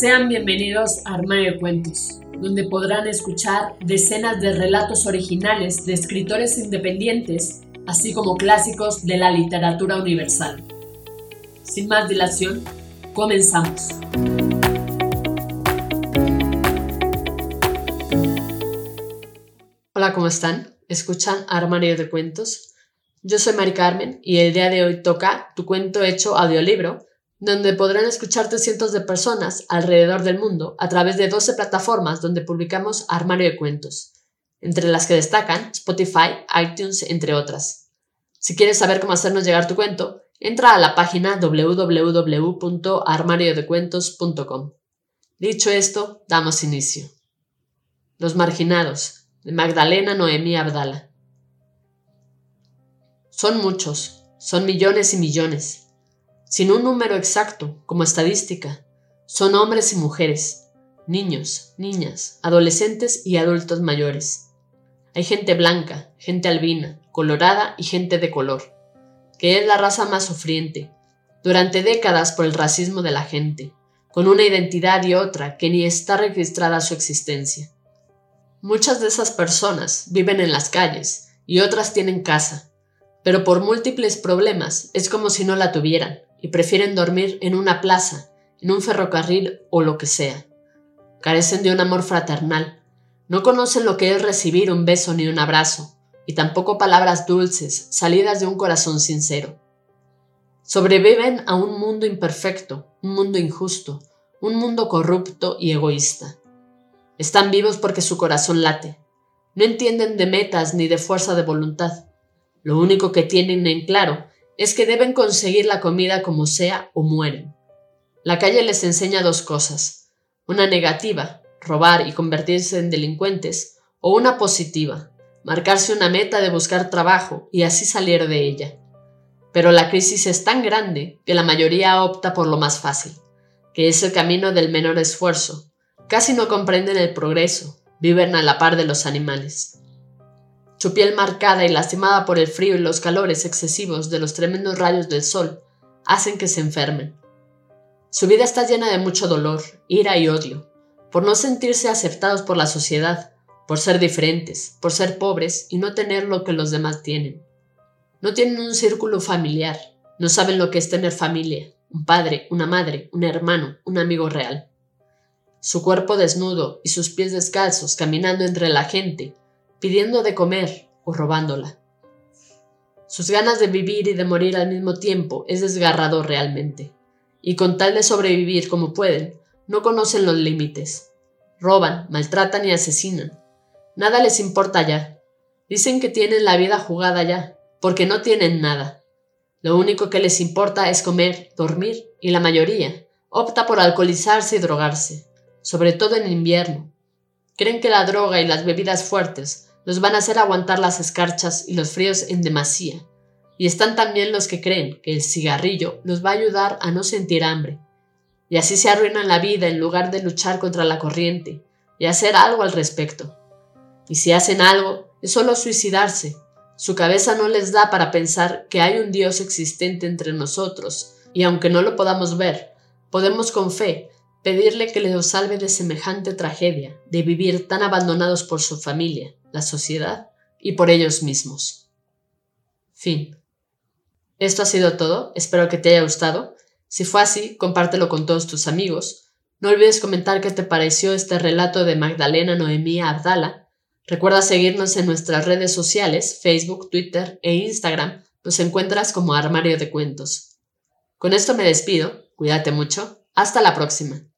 Sean bienvenidos a Armario de Cuentos, donde podrán escuchar decenas de relatos originales de escritores independientes, así como clásicos de la literatura universal. Sin más dilación, comenzamos. Hola, ¿cómo están? ¿Escuchan Armario de Cuentos? Yo soy Mari Carmen y el día de hoy toca tu cuento hecho audiolibro donde podrán escucharte cientos de personas alrededor del mundo a través de 12 plataformas donde publicamos Armario de Cuentos, entre las que destacan Spotify, iTunes, entre otras. Si quieres saber cómo hacernos llegar tu cuento, entra a la página www.armariodecuentos.com. Dicho esto, damos inicio. Los marginados, de Magdalena Noemí Abdala. Son muchos, son millones y millones sin un número exacto como estadística. Son hombres y mujeres, niños, niñas, adolescentes y adultos mayores. Hay gente blanca, gente albina, colorada y gente de color, que es la raza más sufriente, durante décadas por el racismo de la gente, con una identidad y otra que ni está registrada su existencia. Muchas de esas personas viven en las calles y otras tienen casa, pero por múltiples problemas es como si no la tuvieran, y prefieren dormir en una plaza, en un ferrocarril o lo que sea. Carecen de un amor fraternal, no conocen lo que es recibir un beso ni un abrazo, y tampoco palabras dulces salidas de un corazón sincero. Sobreviven a un mundo imperfecto, un mundo injusto, un mundo corrupto y egoísta. Están vivos porque su corazón late. No entienden de metas ni de fuerza de voluntad. Lo único que tienen en claro es que deben conseguir la comida como sea o mueren. La calle les enseña dos cosas, una negativa, robar y convertirse en delincuentes, o una positiva, marcarse una meta de buscar trabajo y así salir de ella. Pero la crisis es tan grande que la mayoría opta por lo más fácil, que es el camino del menor esfuerzo. Casi no comprenden el progreso, viven a la par de los animales. Su piel marcada y lastimada por el frío y los calores excesivos de los tremendos rayos del sol hacen que se enfermen. Su vida está llena de mucho dolor, ira y odio, por no sentirse aceptados por la sociedad, por ser diferentes, por ser pobres y no tener lo que los demás tienen. No tienen un círculo familiar, no saben lo que es tener familia, un padre, una madre, un hermano, un amigo real. Su cuerpo desnudo y sus pies descalzos caminando entre la gente pidiendo de comer o robándola. Sus ganas de vivir y de morir al mismo tiempo es desgarrado realmente, y con tal de sobrevivir como pueden, no conocen los límites. Roban, maltratan y asesinan. Nada les importa ya. Dicen que tienen la vida jugada ya, porque no tienen nada. Lo único que les importa es comer, dormir, y la mayoría opta por alcoholizarse y drogarse, sobre todo en invierno. Creen que la droga y las bebidas fuertes los van a hacer aguantar las escarchas y los fríos en demasía. Y están también los que creen que el cigarrillo los va a ayudar a no sentir hambre. Y así se arruinan la vida en lugar de luchar contra la corriente y hacer algo al respecto. Y si hacen algo, es solo suicidarse. Su cabeza no les da para pensar que hay un Dios existente entre nosotros, y aunque no lo podamos ver, podemos con fe pedirle que les salve de semejante tragedia, de vivir tan abandonados por su familia, la sociedad y por ellos mismos. Fin. Esto ha sido todo, espero que te haya gustado. Si fue así, compártelo con todos tus amigos. No olvides comentar qué te pareció este relato de Magdalena Noemí Abdala. Recuerda seguirnos en nuestras redes sociales, Facebook, Twitter e Instagram. Nos encuentras como Armario de Cuentos. Con esto me despido. Cuídate mucho. Hasta la próxima.